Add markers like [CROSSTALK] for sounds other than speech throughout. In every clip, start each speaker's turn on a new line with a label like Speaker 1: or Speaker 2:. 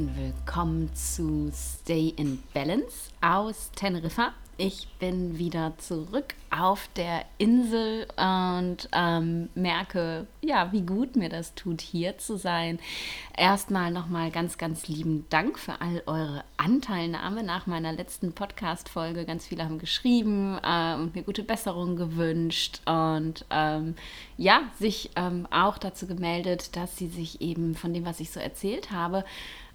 Speaker 1: Herzen willkommen zu Stay in Balance aus Teneriffa. Ich bin wieder zurück auf der Insel und ähm, merke, ja, wie gut mir das tut, hier zu sein. Erstmal nochmal ganz, ganz lieben Dank für all eure Anteilnahme nach meiner letzten Podcast-Folge. Ganz viele haben geschrieben äh, und mir gute Besserung gewünscht und ähm, ja, sich ähm, auch dazu gemeldet, dass sie sich eben von dem, was ich so erzählt habe,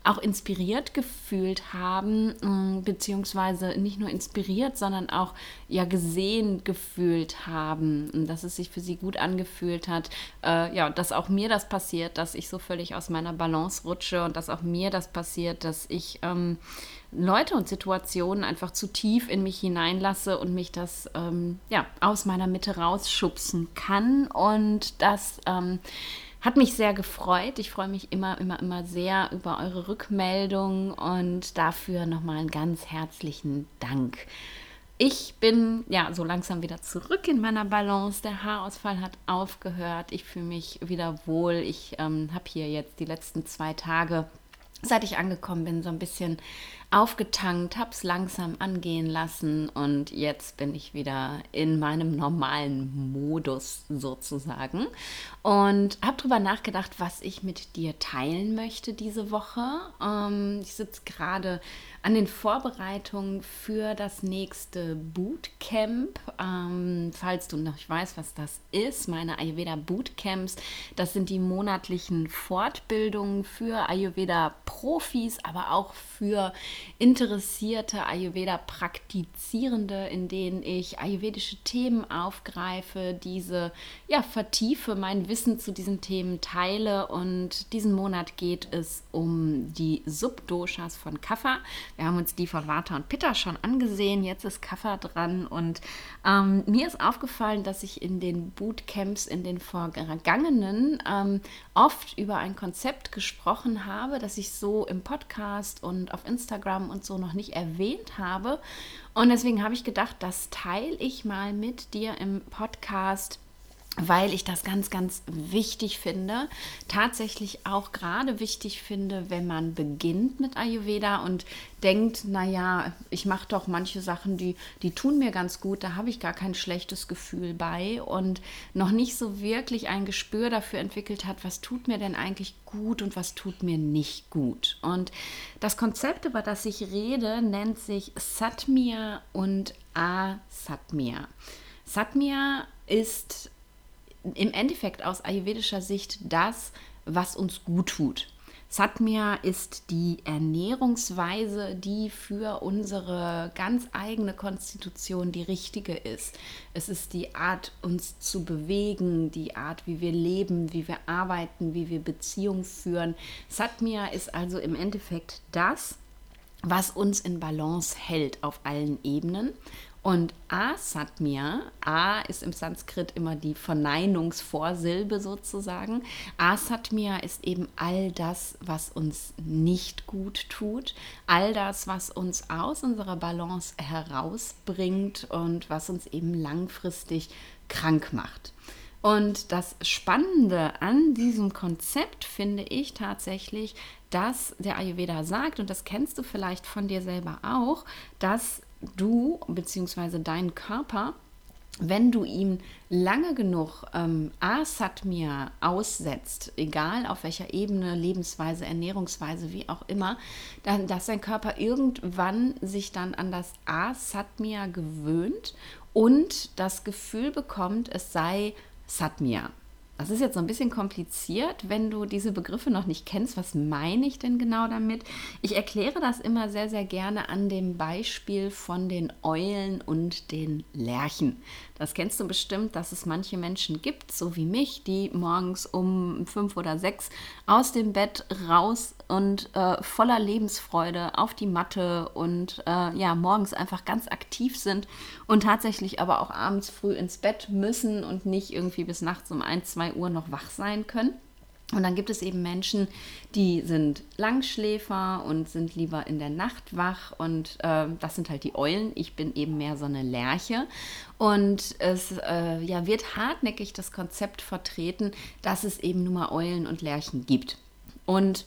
Speaker 1: auch inspiriert gefühlt haben, mm, beziehungsweise nicht nur inspiriert, sondern auch ja gesehen gefühlt haben, dass es sich für sie gut angefühlt hat, äh, ja, dass auch mir das passiert, dass ich so völlig aus meiner Balance rutsche und dass auch mir das passiert, dass ich ähm, Leute und Situationen einfach zu tief in mich hineinlasse und mich das ähm, ja aus meiner Mitte rausschubsen kann. Und das ähm, hat mich sehr gefreut. Ich freue mich immer, immer, immer sehr über eure Rückmeldung und dafür nochmal einen ganz herzlichen Dank. Ich bin ja so langsam wieder zurück in meiner Balance. Der Haarausfall hat aufgehört. Ich fühle mich wieder wohl. Ich ähm, habe hier jetzt die letzten zwei Tage, seit ich angekommen bin, so ein bisschen aufgetankt, habe es langsam angehen lassen und jetzt bin ich wieder in meinem normalen Modus sozusagen und habe darüber nachgedacht, was ich mit dir teilen möchte diese Woche. Ähm, ich sitze gerade an den Vorbereitungen für das nächste Bootcamp. Ähm, falls du noch nicht weißt, was das ist, meine Ayurveda Bootcamps, das sind die monatlichen Fortbildungen für Ayurveda-Profis, aber auch für interessierte Ayurveda-Praktizierende, in denen ich ayurvedische Themen aufgreife, diese ja vertiefe, mein Wissen zu diesen Themen teile. Und diesen Monat geht es um die Subdoshas von Kapha. Wir haben uns die von Vata und Pitta schon angesehen. Jetzt ist Kaffer dran. Und ähm, mir ist aufgefallen, dass ich in den Bootcamps, in den vergangenen, ähm, oft über ein Konzept gesprochen habe, das ich so im Podcast und auf Instagram und so noch nicht erwähnt habe. Und deswegen habe ich gedacht, das teile ich mal mit dir im Podcast weil ich das ganz, ganz wichtig finde. Tatsächlich auch gerade wichtig finde, wenn man beginnt mit Ayurveda und denkt, naja, ich mache doch manche Sachen, die, die tun mir ganz gut, da habe ich gar kein schlechtes Gefühl bei und noch nicht so wirklich ein Gespür dafür entwickelt hat, was tut mir denn eigentlich gut und was tut mir nicht gut. Und das Konzept, über das ich rede, nennt sich Satmia und Asatmia. Satmia ist im Endeffekt aus ayurvedischer Sicht das, was uns gut tut. Satmia ist die Ernährungsweise, die für unsere ganz eigene Konstitution die richtige ist. Es ist die Art, uns zu bewegen, die Art, wie wir leben, wie wir arbeiten, wie wir Beziehungen führen. Satmia ist also im Endeffekt das, was uns in Balance hält auf allen Ebenen und Asatmia, A ist im Sanskrit immer die Verneinungsvorsilbe sozusagen. Asatmia ist eben all das, was uns nicht gut tut, all das, was uns aus unserer Balance herausbringt und was uns eben langfristig krank macht. Und das Spannende an diesem Konzept finde ich tatsächlich, dass der Ayurveda sagt, und das kennst du vielleicht von dir selber auch, dass du bzw. dein Körper, wenn du ihm lange genug ähm, Asatmia aussetzt, egal auf welcher Ebene, Lebensweise, Ernährungsweise, wie auch immer, dann, dass dein Körper irgendwann sich dann an das Asatmia gewöhnt und das Gefühl bekommt, es sei Satmia. Das ist jetzt so ein bisschen kompliziert, wenn du diese Begriffe noch nicht kennst. Was meine ich denn genau damit? Ich erkläre das immer sehr, sehr gerne an dem Beispiel von den Eulen und den Lerchen. Das kennst du bestimmt, dass es manche Menschen gibt, so wie mich, die morgens um fünf oder sechs aus dem Bett raus und äh, voller Lebensfreude auf die Matte und äh, ja, morgens einfach ganz aktiv sind und tatsächlich aber auch abends früh ins Bett müssen und nicht irgendwie bis nachts um ein, zwei Uhr noch wach sein können. Und dann gibt es eben Menschen, die sind Langschläfer und sind lieber in der Nacht wach. Und äh, das sind halt die Eulen. Ich bin eben mehr so eine Lerche. Und es äh, ja, wird hartnäckig das Konzept vertreten, dass es eben nur mal Eulen und Lerchen gibt. Und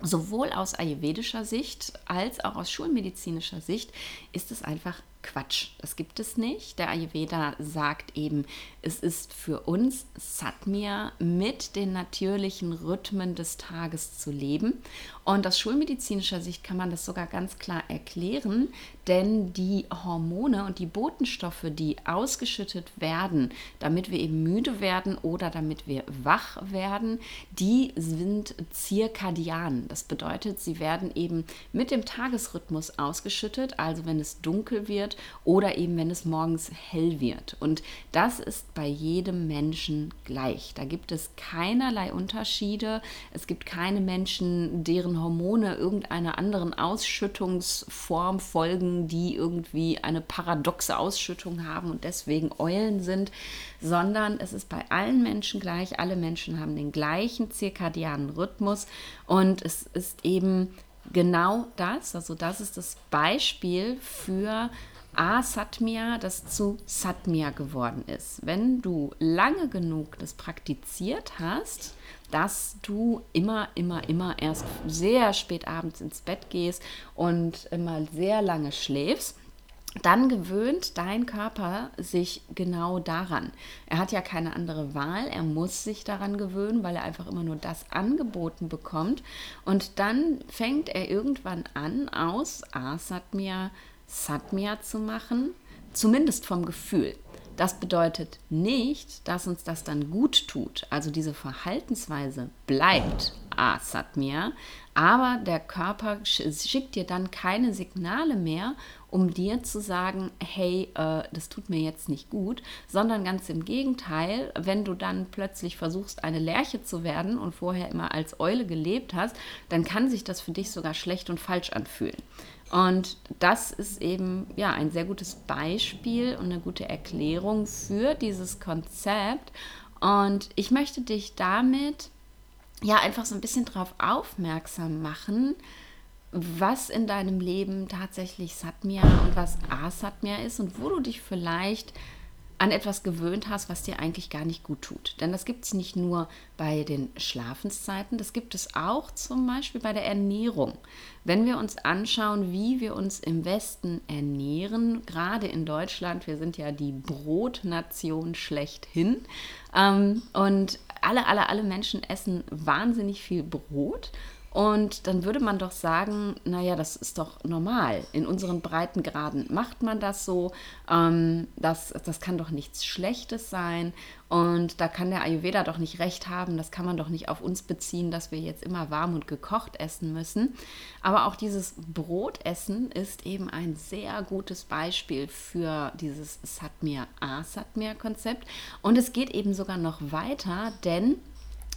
Speaker 1: sowohl aus ayurvedischer Sicht als auch aus schulmedizinischer Sicht ist es einfach Quatsch. Das gibt es nicht. Der Ayurveda sagt eben, es ist für uns Satmia mit den natürlichen Rhythmen des Tages zu leben. Und aus schulmedizinischer Sicht kann man das sogar ganz klar erklären, denn die Hormone und die Botenstoffe, die ausgeschüttet werden, damit wir eben müde werden oder damit wir wach werden, die sind zirkadian. Das bedeutet, sie werden eben mit dem Tagesrhythmus ausgeschüttet, also wenn es dunkel wird oder eben wenn es morgens hell wird. Und das ist bei jedem Menschen gleich. Da gibt es keinerlei Unterschiede. Es gibt keine Menschen, deren Hormone irgendeiner anderen Ausschüttungsform folgen, die irgendwie eine paradoxe Ausschüttung haben und deswegen Eulen sind, sondern es ist bei allen Menschen gleich. Alle Menschen haben den gleichen zirkadianen Rhythmus und es ist eben genau das, also das ist das Beispiel für Asatmia, das zu Satmia geworden ist. Wenn du lange genug das praktiziert hast, dass du immer, immer, immer erst sehr spät abends ins Bett gehst und immer sehr lange schläfst, dann gewöhnt dein Körper sich genau daran. Er hat ja keine andere Wahl, er muss sich daran gewöhnen, weil er einfach immer nur das angeboten bekommt. Und dann fängt er irgendwann an, aus Asatmia Satmia zu machen, zumindest vom Gefühl. Das bedeutet nicht, dass uns das dann gut tut. Also diese Verhaltensweise bleibt Asatmia, aber der Körper schickt dir dann keine Signale mehr, um dir zu sagen, hey, äh, das tut mir jetzt nicht gut, sondern ganz im Gegenteil, wenn du dann plötzlich versuchst, eine Lerche zu werden und vorher immer als Eule gelebt hast, dann kann sich das für dich sogar schlecht und falsch anfühlen. Und das ist eben ja ein sehr gutes Beispiel und eine gute Erklärung für dieses Konzept. Und ich möchte dich damit ja einfach so ein bisschen darauf aufmerksam machen, was in deinem Leben tatsächlich Satmia und was Asatmia ist und wo du dich vielleicht an etwas gewöhnt hast, was dir eigentlich gar nicht gut tut. Denn das gibt es nicht nur bei den Schlafenszeiten, das gibt es auch zum Beispiel bei der Ernährung. Wenn wir uns anschauen, wie wir uns im Westen ernähren, gerade in Deutschland, wir sind ja die Brotnation schlechthin ähm, und alle, alle, alle Menschen essen wahnsinnig viel Brot und dann würde man doch sagen, naja, das ist doch normal. In unseren Breitengraden macht man das so. Ähm, das, das kann doch nichts Schlechtes sein. Und da kann der Ayurveda doch nicht recht haben. Das kann man doch nicht auf uns beziehen, dass wir jetzt immer warm und gekocht essen müssen. Aber auch dieses Brotessen ist eben ein sehr gutes Beispiel für dieses Satmir-Asatmir-Konzept. Und es geht eben sogar noch weiter, denn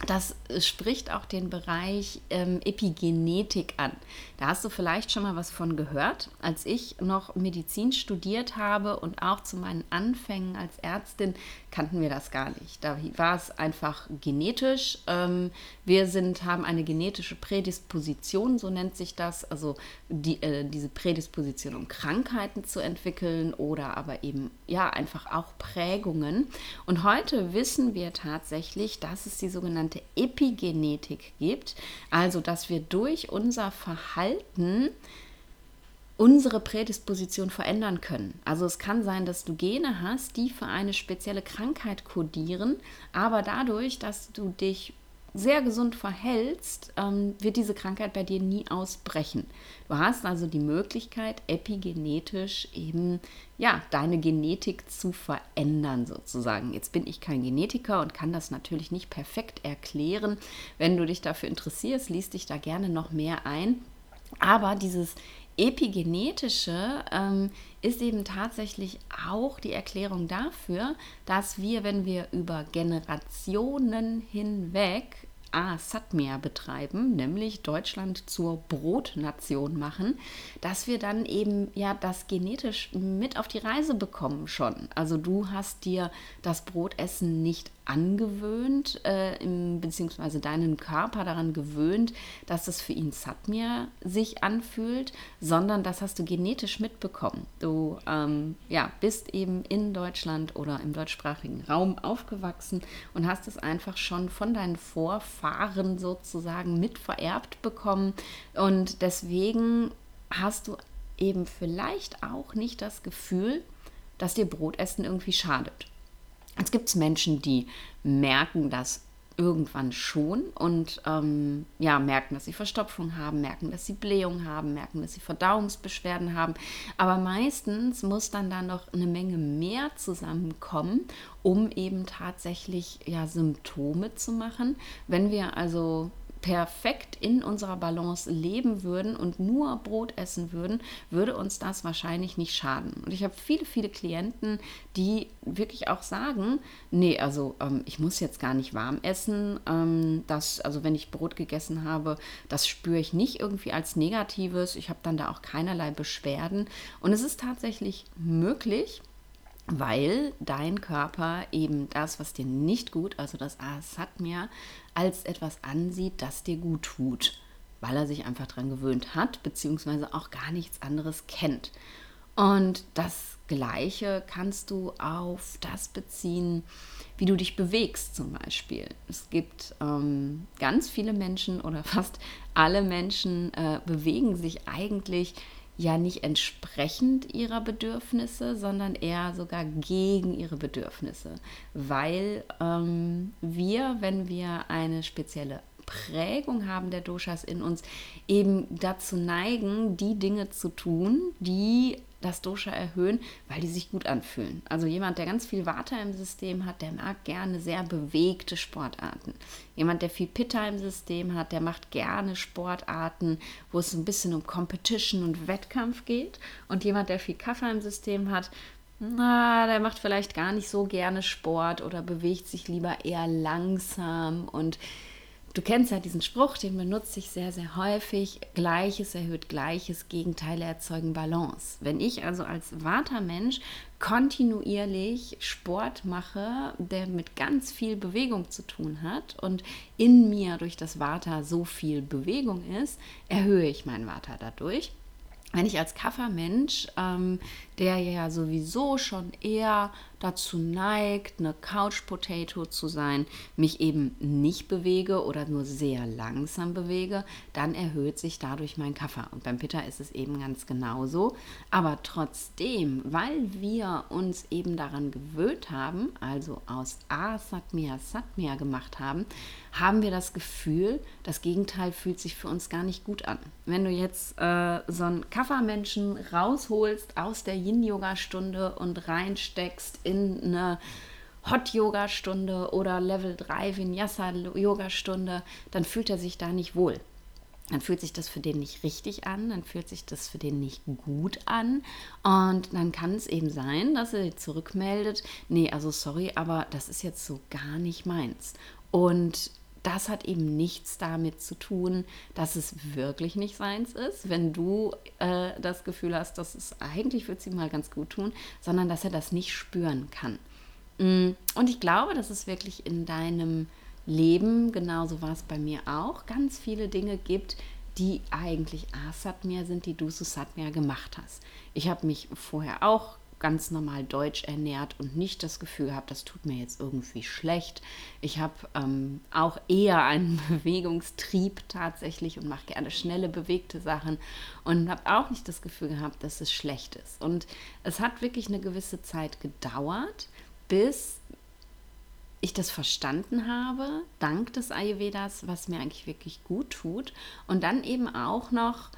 Speaker 1: das spricht auch den Bereich ähm, Epigenetik an. Da hast du vielleicht schon mal was von gehört. Als ich noch Medizin studiert habe und auch zu meinen Anfängen als Ärztin kannten wir das gar nicht. Da war es einfach genetisch. Ähm, wir sind, haben eine genetische Prädisposition, so nennt sich das, also die, äh, diese Prädisposition, um Krankheiten zu entwickeln oder aber eben ja einfach auch Prägungen. Und heute wissen wir tatsächlich, dass es die sogenannte Epigenetik gibt, also dass wir durch unser Verhalten unsere Prädisposition verändern können. Also es kann sein, dass du Gene hast, die für eine spezielle Krankheit kodieren, aber dadurch, dass du dich sehr gesund verhältst, ähm, wird diese Krankheit bei dir nie ausbrechen. Du hast also die Möglichkeit, epigenetisch eben ja deine Genetik zu verändern sozusagen. Jetzt bin ich kein Genetiker und kann das natürlich nicht perfekt erklären. Wenn du dich dafür interessierst, liest dich da gerne noch mehr ein. Aber dieses Epigenetische ähm, ist eben tatsächlich auch die Erklärung dafür, dass wir, wenn wir über Generationen hinweg A, Satmia betreiben, nämlich Deutschland zur Brotnation machen, dass wir dann eben ja das genetisch mit auf die Reise bekommen schon. Also du hast dir das Brotessen nicht angewöhnt, äh, im, beziehungsweise deinen Körper daran gewöhnt, dass es für ihn Satmir sich anfühlt, sondern das hast du genetisch mitbekommen. Du ähm, ja, bist eben in Deutschland oder im deutschsprachigen Raum aufgewachsen und hast es einfach schon von deinen Vorfahren Vorfahren sozusagen mit vererbt bekommen. Und deswegen hast du eben vielleicht auch nicht das Gefühl, dass dir Brotessen irgendwie schadet. Jetzt gibt es Menschen, die merken das irgendwann schon und ähm, ja, merken, dass sie Verstopfung haben, merken, dass sie Blähung haben, merken, dass sie Verdauungsbeschwerden haben. Aber meistens muss dann da noch eine Menge mehr zusammenkommen, um eben tatsächlich ja Symptome zu machen. Wenn wir also perfekt in unserer Balance leben würden und nur Brot essen würden, würde uns das wahrscheinlich nicht schaden. Und ich habe viele, viele Klienten, die wirklich auch sagen, nee, also ähm, ich muss jetzt gar nicht warm essen. Ähm, das, also wenn ich Brot gegessen habe, das spüre ich nicht irgendwie als Negatives. Ich habe dann da auch keinerlei Beschwerden. Und es ist tatsächlich möglich, weil dein Körper eben das, was dir nicht gut, also das Asatmia, als etwas ansieht, das dir gut tut, weil er sich einfach daran gewöhnt hat, beziehungsweise auch gar nichts anderes kennt. Und das Gleiche kannst du auf das beziehen, wie du dich bewegst zum Beispiel. Es gibt ähm, ganz viele Menschen oder [LAUGHS] fast alle Menschen äh, bewegen sich eigentlich ja nicht entsprechend ihrer Bedürfnisse, sondern eher sogar gegen ihre Bedürfnisse, weil ähm, wir, wenn wir eine spezielle Prägung haben der Doshas in uns, eben dazu neigen, die Dinge zu tun, die das Dosha erhöhen, weil die sich gut anfühlen. Also jemand, der ganz viel Vata im System hat, der mag gerne sehr bewegte Sportarten. Jemand, der viel Pitta im System hat, der macht gerne Sportarten, wo es ein bisschen um Competition und Wettkampf geht. Und jemand, der viel Kaffer im System hat, na, der macht vielleicht gar nicht so gerne Sport oder bewegt sich lieber eher langsam und Du kennst ja diesen Spruch, den benutze ich sehr, sehr häufig. Gleiches erhöht Gleiches, Gegenteile erzeugen Balance. Wenn ich also als Vata-Mensch kontinuierlich Sport mache, der mit ganz viel Bewegung zu tun hat und in mir durch das Vata so viel Bewegung ist, erhöhe ich mein Vata dadurch wenn ich als Kaffermensch, ähm, der ja sowieso schon eher dazu neigt, eine Couch Potato zu sein, mich eben nicht bewege oder nur sehr langsam bewege, dann erhöht sich dadurch mein Kaffer. Und beim Pitta ist es eben ganz genauso. Aber trotzdem, weil wir uns eben daran gewöhnt haben, also aus A Satmia Satmia gemacht haben, haben wir das Gefühl, das Gegenteil fühlt sich für uns gar nicht gut an. Wenn du jetzt äh, so einen Kaffermenschen rausholst aus der Yin-Yoga-Stunde und reinsteckst in eine Hot-Yoga-Stunde oder Level 3 Vinyasa-Yoga-Stunde, dann fühlt er sich da nicht wohl. Dann fühlt sich das für den nicht richtig an, dann fühlt sich das für den nicht gut an. Und dann kann es eben sein, dass er zurückmeldet, nee, also sorry, aber das ist jetzt so gar nicht meins. Und das hat eben nichts damit zu tun, dass es wirklich nicht seins ist, wenn du äh, das Gefühl hast, dass es eigentlich wird sie mal ganz gut tun, sondern dass er das nicht spüren kann. Mm, und ich glaube, dass es wirklich in deinem Leben, genauso war es bei mir auch, ganz viele Dinge gibt, die eigentlich Asatmia sind, die du Susatmia gemacht hast. Ich habe mich vorher auch ganz normal deutsch ernährt und nicht das Gefühl habe, das tut mir jetzt irgendwie schlecht. Ich habe ähm, auch eher einen [LAUGHS] Bewegungstrieb tatsächlich und mache gerne schnelle, bewegte Sachen und habe auch nicht das Gefühl gehabt, dass es schlecht ist. Und es hat wirklich eine gewisse Zeit gedauert, bis ich das verstanden habe, dank des Ayurvedas, was mir eigentlich wirklich gut tut. Und dann eben auch noch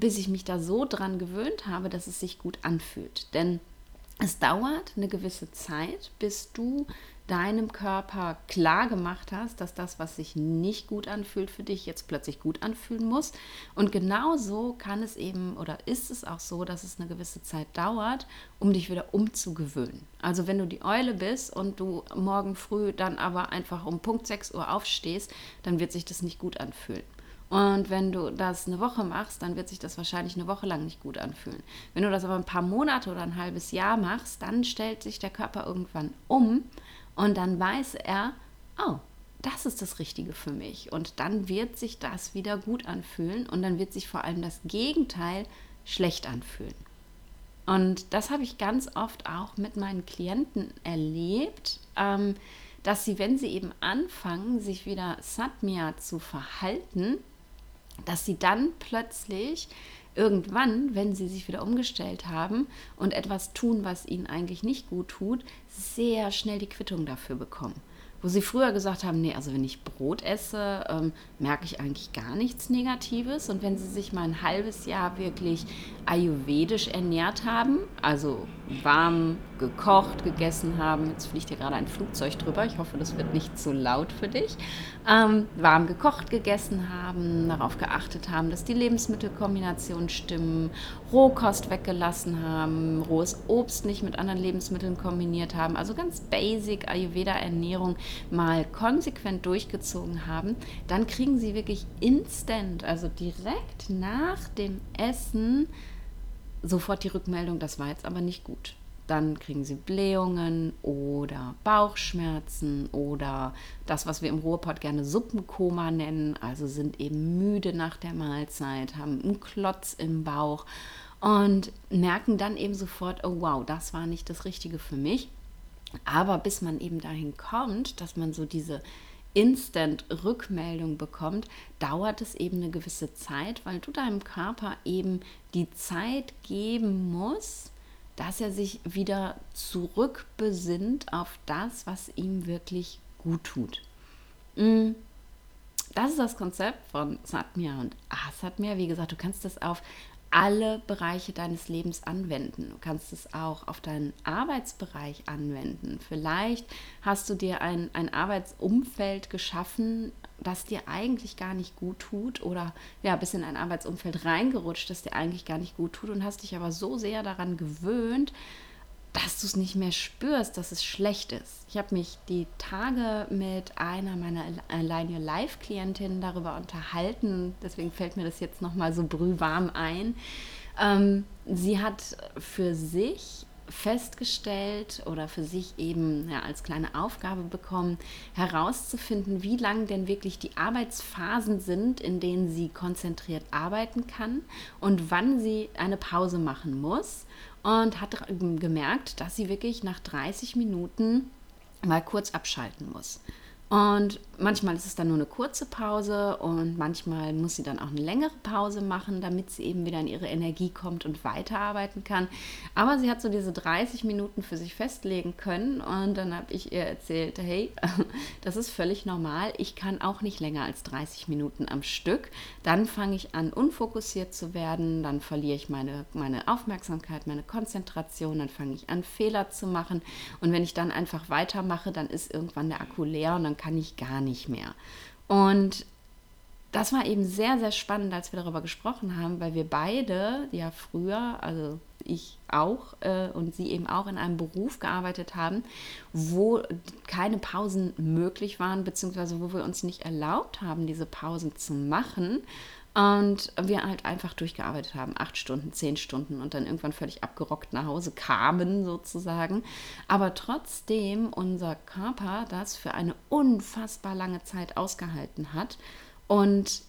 Speaker 1: bis ich mich da so dran gewöhnt habe, dass es sich gut anfühlt. Denn es dauert eine gewisse Zeit, bis du deinem Körper klar gemacht hast, dass das, was sich nicht gut anfühlt für dich, jetzt plötzlich gut anfühlen muss. Und genau so kann es eben oder ist es auch so, dass es eine gewisse Zeit dauert, um dich wieder umzugewöhnen. Also wenn du die Eule bist und du morgen früh dann aber einfach um Punkt 6 Uhr aufstehst, dann wird sich das nicht gut anfühlen. Und wenn du das eine Woche machst, dann wird sich das wahrscheinlich eine Woche lang nicht gut anfühlen. Wenn du das aber ein paar Monate oder ein halbes Jahr machst, dann stellt sich der Körper irgendwann um und dann weiß er, oh, das ist das Richtige für mich. Und dann wird sich das wieder gut anfühlen und dann wird sich vor allem das Gegenteil schlecht anfühlen. Und das habe ich ganz oft auch mit meinen Klienten erlebt, ähm, dass sie, wenn sie eben anfangen, sich wieder Satmya zu verhalten, dass sie dann plötzlich irgendwann, wenn sie sich wieder umgestellt haben und etwas tun, was ihnen eigentlich nicht gut tut, sehr schnell die Quittung dafür bekommen wo sie früher gesagt haben, nee, also wenn ich Brot esse, ähm, merke ich eigentlich gar nichts Negatives. Und wenn sie sich mal ein halbes Jahr wirklich ayurvedisch ernährt haben, also warm gekocht, gegessen haben, jetzt fliegt hier gerade ein Flugzeug drüber, ich hoffe, das wird nicht zu laut für dich, ähm, warm gekocht gegessen haben, darauf geachtet haben, dass die Lebensmittelkombinationen stimmen, Rohkost weggelassen haben, rohes Obst nicht mit anderen Lebensmitteln kombiniert haben, also ganz basic Ayurveda-Ernährung mal konsequent durchgezogen haben, dann kriegen sie wirklich instant, also direkt nach dem Essen, sofort die Rückmeldung, das war jetzt aber nicht gut. Dann kriegen sie Blähungen oder Bauchschmerzen oder das, was wir im Ruhrpott gerne Suppenkoma nennen, also sind eben müde nach der Mahlzeit, haben einen Klotz im Bauch und merken dann eben sofort, oh wow, das war nicht das Richtige für mich. Aber bis man eben dahin kommt, dass man so diese Instant-Rückmeldung bekommt, dauert es eben eine gewisse Zeit, weil du deinem Körper eben die Zeit geben musst, dass er sich wieder zurückbesinnt auf das, was ihm wirklich gut tut. Mm. Das ist das Konzept von Satmia und Asatmia. Wie gesagt, du kannst das auf alle Bereiche deines Lebens anwenden. Du kannst es auch auf deinen Arbeitsbereich anwenden. Vielleicht hast du dir ein, ein Arbeitsumfeld geschaffen, das dir eigentlich gar nicht gut tut oder ja, bist in ein Arbeitsumfeld reingerutscht, das dir eigentlich gar nicht gut tut und hast dich aber so sehr daran gewöhnt, dass du es nicht mehr spürst, dass es schlecht ist. Ich habe mich die Tage mit einer meiner Align Live-Klientinnen darüber unterhalten, deswegen fällt mir das jetzt nochmal so brühwarm ein. Ähm, sie hat für sich festgestellt oder für sich eben ja, als kleine Aufgabe bekommen, herauszufinden, wie lang denn wirklich die Arbeitsphasen sind, in denen sie konzentriert arbeiten kann und wann sie eine Pause machen muss und hat gemerkt, dass sie wirklich nach 30 Minuten mal kurz abschalten muss. Und manchmal ist es dann nur eine kurze Pause und manchmal muss sie dann auch eine längere Pause machen, damit sie eben wieder in ihre Energie kommt und weiterarbeiten kann. Aber sie hat so diese 30 Minuten für sich festlegen können und dann habe ich ihr erzählt, hey, [LAUGHS] das ist völlig normal. Ich kann auch nicht länger als 30 Minuten am Stück. Dann fange ich an, unfokussiert zu werden, dann verliere ich meine, meine Aufmerksamkeit, meine Konzentration, dann fange ich an, Fehler zu machen. Und wenn ich dann einfach weitermache, dann ist irgendwann der Akku leer und dann kann ich gar nicht mehr. Und das war eben sehr, sehr spannend, als wir darüber gesprochen haben, weil wir beide ja früher, also ich auch äh, und sie eben auch in einem Beruf gearbeitet haben, wo keine Pausen möglich waren, beziehungsweise wo wir uns nicht erlaubt haben, diese Pausen zu machen, und wir halt einfach durchgearbeitet haben, acht Stunden, zehn Stunden und dann irgendwann völlig abgerockt nach Hause kamen sozusagen. Aber trotzdem unser Körper das für eine unfassbar lange Zeit ausgehalten hat und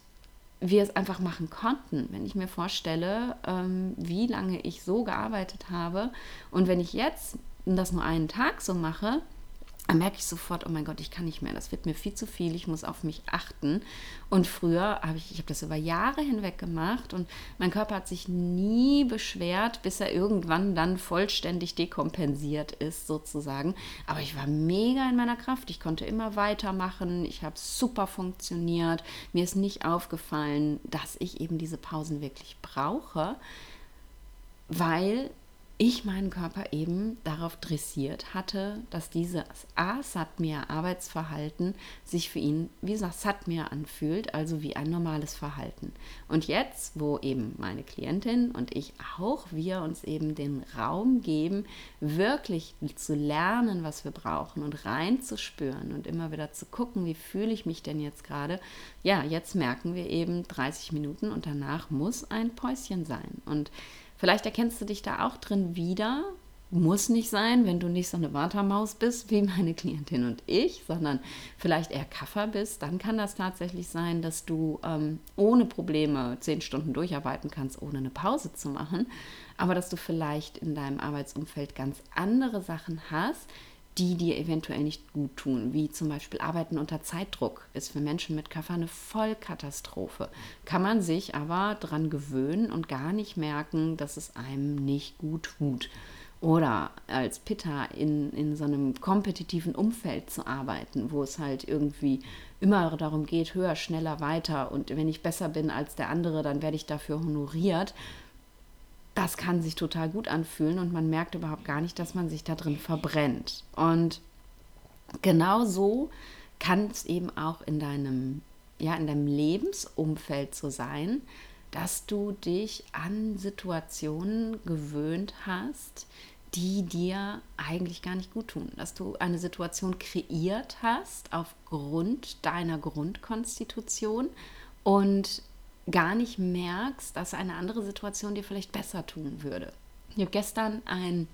Speaker 1: wir es einfach machen konnten. Wenn ich mir vorstelle, ähm, wie lange ich so gearbeitet habe und wenn ich jetzt das nur einen Tag so mache, dann merke ich sofort, oh mein Gott, ich kann nicht mehr, das wird mir viel zu viel, ich muss auf mich achten. Und früher habe ich, ich habe das über Jahre hinweg gemacht und mein Körper hat sich nie beschwert, bis er irgendwann dann vollständig dekompensiert ist sozusagen. Aber ich war mega in meiner Kraft, ich konnte immer weitermachen, ich habe super funktioniert, mir ist nicht aufgefallen, dass ich eben diese Pausen wirklich brauche, weil ich meinen Körper eben darauf dressiert hatte, dass dieses A-Satmir-Arbeitsverhalten sich für ihn wie Satmir anfühlt, also wie ein normales Verhalten. Und jetzt, wo eben meine Klientin und ich auch, wir uns eben den Raum geben, wirklich zu lernen, was wir brauchen und reinzuspüren und immer wieder zu gucken, wie fühle ich mich denn jetzt gerade, ja, jetzt merken wir eben 30 Minuten und danach muss ein Päuschen sein. Und Vielleicht erkennst du dich da auch drin wieder. Muss nicht sein, wenn du nicht so eine Watermaus bist wie meine Klientin und ich, sondern vielleicht eher Kaffer bist, dann kann das tatsächlich sein, dass du ähm, ohne Probleme zehn Stunden durcharbeiten kannst, ohne eine Pause zu machen, aber dass du vielleicht in deinem Arbeitsumfeld ganz andere Sachen hast, die dir eventuell nicht gut tun, wie zum Beispiel Arbeiten unter Zeitdruck, ist für Menschen mit Kaffer eine Vollkatastrophe. Kann man sich aber dran gewöhnen und gar nicht merken, dass es einem nicht gut tut. Oder als Pitta in, in so einem kompetitiven Umfeld zu arbeiten, wo es halt irgendwie immer darum geht, höher, schneller, weiter. Und wenn ich besser bin als der andere, dann werde ich dafür honoriert. Das kann sich total gut anfühlen und man merkt überhaupt gar nicht, dass man sich da drin verbrennt. Und genau so kann es eben auch in deinem, ja, in deinem Lebensumfeld so sein, dass du dich an Situationen gewöhnt hast, die dir eigentlich gar nicht gut tun. Dass du eine Situation kreiert hast aufgrund deiner Grundkonstitution und gar nicht merkst, dass eine andere Situation dir vielleicht besser tun würde. Ich habe gestern ein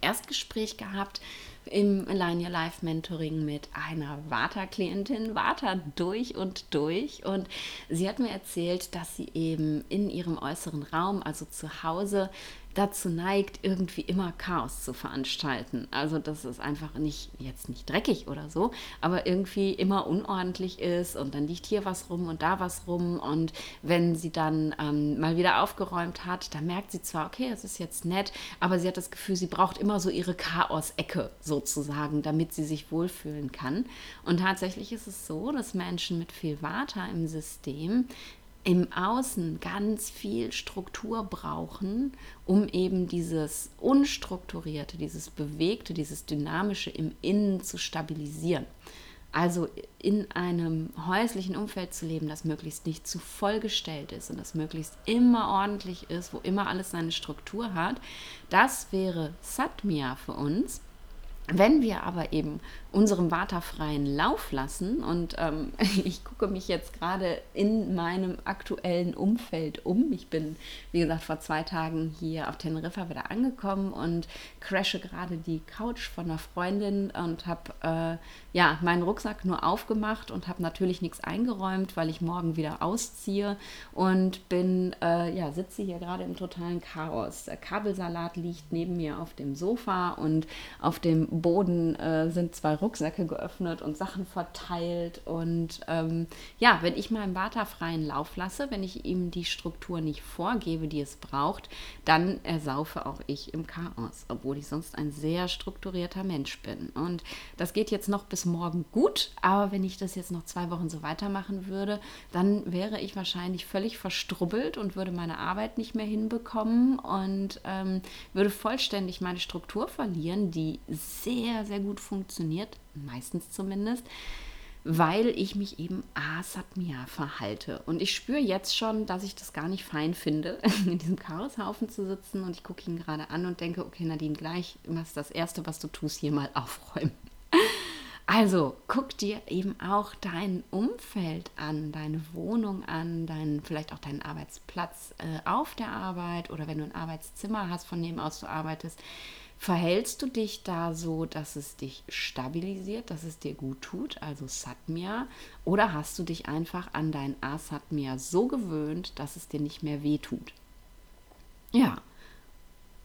Speaker 1: Erstgespräch gehabt im Align Your Life Mentoring mit einer Vata-Klientin, Vata durch und durch. Und sie hat mir erzählt, dass sie eben in ihrem äußeren Raum, also zu Hause, dazu neigt, irgendwie immer Chaos zu veranstalten. Also dass es einfach nicht, jetzt nicht dreckig oder so, aber irgendwie immer unordentlich ist und dann liegt hier was rum und da was rum und wenn sie dann ähm, mal wieder aufgeräumt hat, dann merkt sie zwar, okay, es ist jetzt nett, aber sie hat das Gefühl, sie braucht immer so ihre Chaos-Ecke sozusagen, damit sie sich wohlfühlen kann. Und tatsächlich ist es so, dass Menschen mit viel Vata im System im Außen ganz viel Struktur brauchen, um eben dieses Unstrukturierte, dieses Bewegte, dieses Dynamische im Innen zu stabilisieren. Also in einem häuslichen Umfeld zu leben, das möglichst nicht zu vollgestellt ist und das möglichst immer ordentlich ist, wo immer alles seine Struktur hat, das wäre Satmia für uns. Wenn wir aber eben unserem Vata freien Lauf lassen und ähm, [LAUGHS] ich gucke mich jetzt gerade in meinem aktuellen Umfeld um. Ich bin, wie gesagt, vor zwei Tagen hier auf Teneriffa wieder angekommen und crashe gerade die Couch von einer Freundin und habe äh, ja meinen Rucksack nur aufgemacht und habe natürlich nichts eingeräumt, weil ich morgen wieder ausziehe und bin äh, ja sitze hier gerade im totalen Chaos. Der Kabelsalat liegt neben mir auf dem Sofa und auf dem Boden äh, sind zwei Rucksäcke geöffnet und Sachen verteilt. Und ähm, ja, wenn ich meinem Vata freien Lauf lasse, wenn ich ihm die Struktur nicht vorgebe, die es braucht, dann ersaufe auch ich im Chaos, obwohl ich sonst ein sehr strukturierter Mensch bin. Und das geht jetzt noch bis morgen gut, aber wenn ich das jetzt noch zwei Wochen so weitermachen würde, dann wäre ich wahrscheinlich völlig verstrubbelt und würde meine Arbeit nicht mehr hinbekommen und ähm, würde vollständig meine Struktur verlieren, die sehr, sehr gut funktioniert, meistens zumindest, weil ich mich eben asatmia verhalte. Und ich spüre jetzt schon, dass ich das gar nicht fein finde, [LAUGHS] in diesem Chaoshaufen zu sitzen und ich gucke ihn gerade an und denke, okay, Nadine, gleich was das Erste, was du tust, hier mal [LAUGHS] aufräumen. Also guck dir eben auch dein Umfeld an, deine Wohnung an, dein, vielleicht auch deinen Arbeitsplatz äh, auf der Arbeit oder wenn du ein Arbeitszimmer hast, von dem aus du arbeitest. Verhältst du dich da so, dass es dich stabilisiert, dass es dir gut tut, also Satmia, oder hast du dich einfach an dein Asatmia so gewöhnt, dass es dir nicht mehr weh tut? Ja,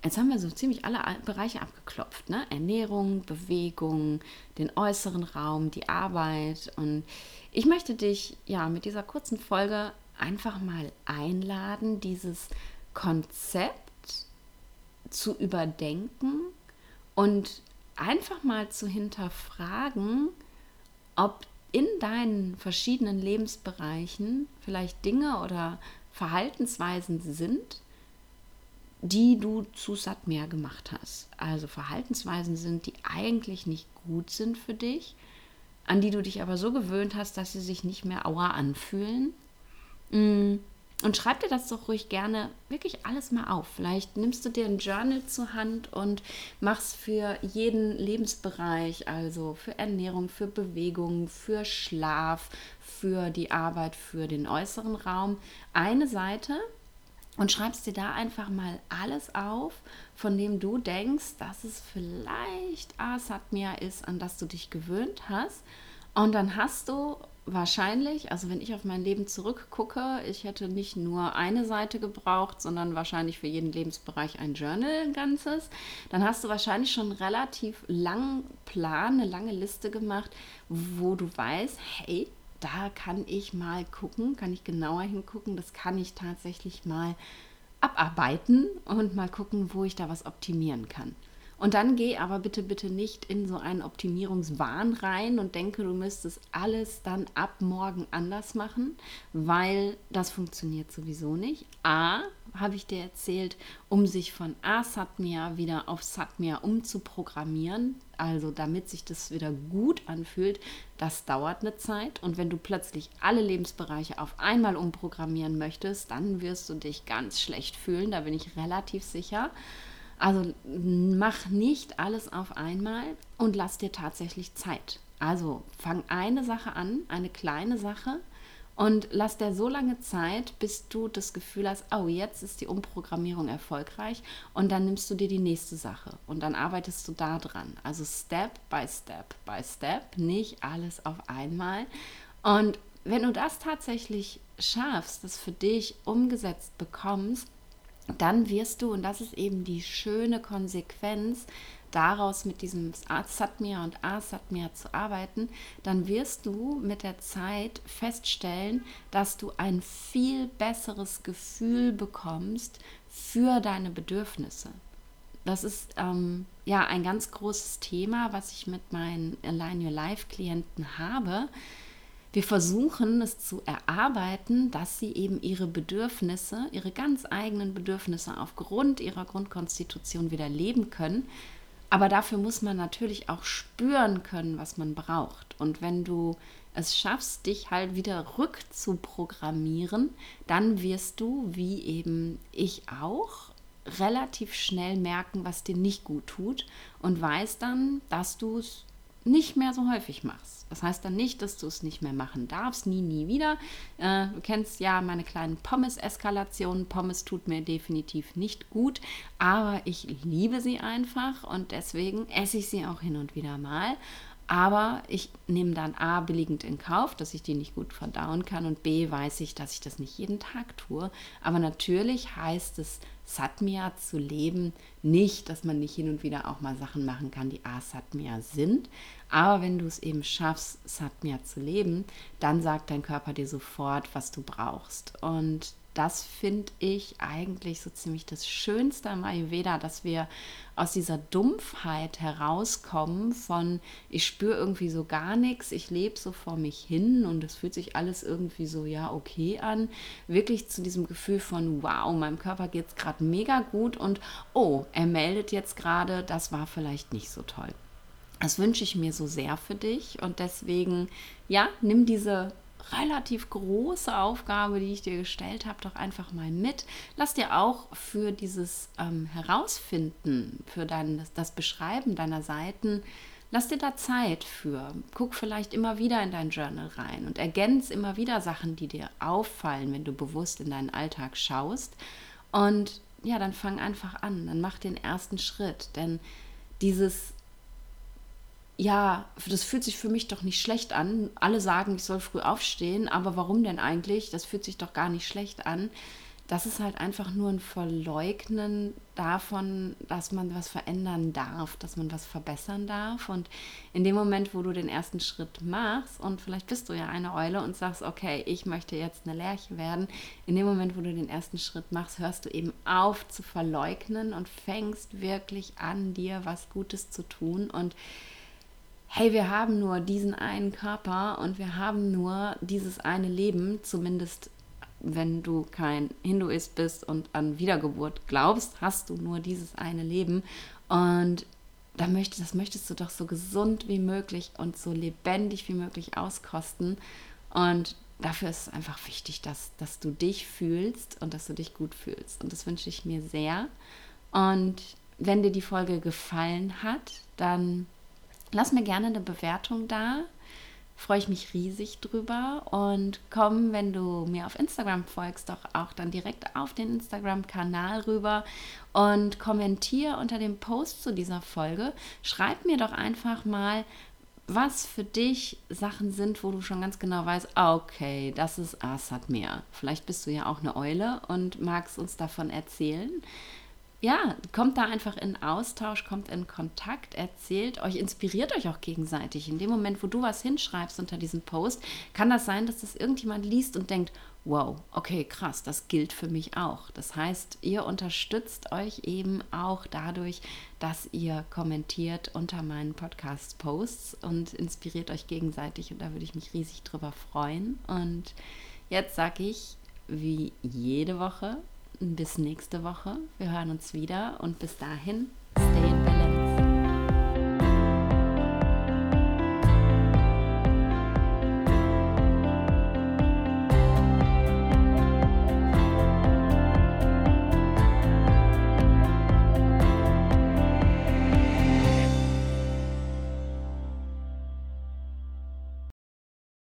Speaker 1: jetzt haben wir so ziemlich alle Bereiche abgeklopft, ne? Ernährung, Bewegung, den äußeren Raum, die Arbeit und ich möchte dich ja mit dieser kurzen Folge einfach mal einladen, dieses Konzept zu überdenken und einfach mal zu hinterfragen, ob in deinen verschiedenen Lebensbereichen vielleicht Dinge oder Verhaltensweisen sind, die du zu satt mehr gemacht hast. Also Verhaltensweisen sind, die eigentlich nicht gut sind für dich, an die du dich aber so gewöhnt hast, dass sie sich nicht mehr auer anfühlen. Mm. Und schreib dir das doch ruhig gerne wirklich alles mal auf. Vielleicht nimmst du dir ein Journal zur Hand und machst für jeden Lebensbereich, also für Ernährung, für Bewegung, für Schlaf, für die Arbeit, für den äußeren Raum, eine Seite und schreibst dir da einfach mal alles auf, von dem du denkst, dass es vielleicht Asatmia ist, an das du dich gewöhnt hast. Und dann hast du wahrscheinlich, also wenn ich auf mein Leben zurückgucke, ich hätte nicht nur eine Seite gebraucht, sondern wahrscheinlich für jeden Lebensbereich ein Journal, ein ganzes, dann hast du wahrscheinlich schon einen relativ langen Plan, eine lange Liste gemacht, wo du weißt, hey, da kann ich mal gucken, kann ich genauer hingucken, das kann ich tatsächlich mal abarbeiten und mal gucken, wo ich da was optimieren kann. Und dann geh aber bitte, bitte nicht in so einen Optimierungswahn rein und denke, du müsstest alles dann ab morgen anders machen, weil das funktioniert sowieso nicht. A, habe ich dir erzählt, um sich von A-Satmia wieder auf Satmia umzuprogrammieren, also damit sich das wieder gut anfühlt, das dauert eine Zeit. Und wenn du plötzlich alle Lebensbereiche auf einmal umprogrammieren möchtest, dann wirst du dich ganz schlecht fühlen, da bin ich relativ sicher. Also mach nicht alles auf einmal und lass dir tatsächlich Zeit. Also fang eine Sache an, eine kleine Sache und lass dir so lange Zeit, bis du das Gefühl hast, oh, jetzt ist die Umprogrammierung erfolgreich und dann nimmst du dir die nächste Sache und dann arbeitest du da dran. Also Step by Step by Step, nicht alles auf einmal. Und wenn du das tatsächlich schaffst, das für dich umgesetzt bekommst, dann wirst du, und das ist eben die schöne Konsequenz, daraus mit diesem Satmir und Asatmir zu arbeiten, dann wirst du mit der Zeit feststellen, dass du ein viel besseres Gefühl bekommst für deine Bedürfnisse. Das ist ähm, ja ein ganz großes Thema, was ich mit meinen Align Your Life Klienten habe wir versuchen es zu erarbeiten, dass sie eben ihre Bedürfnisse, ihre ganz eigenen Bedürfnisse aufgrund ihrer Grundkonstitution wieder leben können. Aber dafür muss man natürlich auch spüren können, was man braucht. Und wenn du es schaffst, dich halt wieder rückzuprogrammieren, dann wirst du, wie eben ich auch, relativ schnell merken, was dir nicht gut tut und weißt dann, dass du es nicht mehr so häufig machst. Das heißt dann nicht, dass du es nicht mehr machen darfst, nie, nie wieder. Äh, du kennst ja meine kleinen Pommes-Eskalationen. Pommes tut mir definitiv nicht gut, aber ich liebe sie einfach und deswegen esse ich sie auch hin und wieder mal. Aber ich nehme dann A billigend in Kauf, dass ich die nicht gut verdauen kann und B weiß ich, dass ich das nicht jeden Tag tue. Aber natürlich heißt es, Satmia zu leben, nicht, dass man nicht hin und wieder auch mal Sachen machen kann, die A Satmia sind. Aber wenn du es eben schaffst, Satmia zu leben, dann sagt dein Körper dir sofort, was du brauchst. Und das finde ich eigentlich so ziemlich das Schönste am Ayurveda, dass wir aus dieser Dumpfheit herauskommen von, ich spüre irgendwie so gar nichts, ich lebe so vor mich hin und es fühlt sich alles irgendwie so, ja, okay an, wirklich zu diesem Gefühl von, wow, meinem Körper geht es gerade mega gut und, oh, er meldet jetzt gerade, das war vielleicht nicht so toll. Das wünsche ich mir so sehr für dich und deswegen, ja, nimm diese relativ große Aufgabe, die ich dir gestellt habe, doch einfach mal mit. Lass dir auch für dieses ähm, Herausfinden, für dein, das, das Beschreiben deiner Seiten, lass dir da Zeit für. Guck vielleicht immer wieder in dein Journal rein und ergänz immer wieder Sachen, die dir auffallen, wenn du bewusst in deinen Alltag schaust. Und ja, dann fang einfach an, dann mach den ersten Schritt, denn dieses ja, das fühlt sich für mich doch nicht schlecht an. Alle sagen, ich soll früh aufstehen, aber warum denn eigentlich? Das fühlt sich doch gar nicht schlecht an. Das ist halt einfach nur ein Verleugnen davon, dass man was verändern darf, dass man was verbessern darf. Und in dem Moment, wo du den ersten Schritt machst, und vielleicht bist du ja eine Eule und sagst, okay, ich möchte jetzt eine Lerche werden, in dem Moment, wo du den ersten Schritt machst, hörst du eben auf zu verleugnen und fängst wirklich an, dir was Gutes zu tun. Und hey, wir haben nur diesen einen Körper und wir haben nur dieses eine Leben, zumindest wenn du kein Hinduist bist und an Wiedergeburt glaubst, hast du nur dieses eine Leben. Und da möchte, das möchtest du doch so gesund wie möglich und so lebendig wie möglich auskosten. Und dafür ist es einfach wichtig, dass, dass du dich fühlst und dass du dich gut fühlst. Und das wünsche ich mir sehr. Und wenn dir die Folge gefallen hat, dann Lass mir gerne eine Bewertung da. Freue ich mich riesig drüber. Und komm, wenn du mir auf Instagram folgst, doch auch dann direkt auf den Instagram-Kanal rüber und kommentier unter dem Post zu dieser Folge. Schreib mir doch einfach mal, was für dich Sachen sind, wo du schon ganz genau weißt, okay, das ist Assad mehr. Vielleicht bist du ja auch eine Eule und magst uns davon erzählen. Ja, kommt da einfach in Austausch, kommt in Kontakt, erzählt euch, inspiriert euch auch gegenseitig. In dem Moment, wo du was hinschreibst unter diesem Post, kann das sein, dass das irgendjemand liest und denkt, wow, okay, krass, das gilt für mich auch. Das heißt, ihr unterstützt euch eben auch dadurch, dass ihr kommentiert unter meinen Podcast-Posts und inspiriert euch gegenseitig und da würde ich mich riesig drüber freuen. Und jetzt sage ich, wie jede Woche, bis nächste Woche. Wir hören uns wieder und bis dahin, stay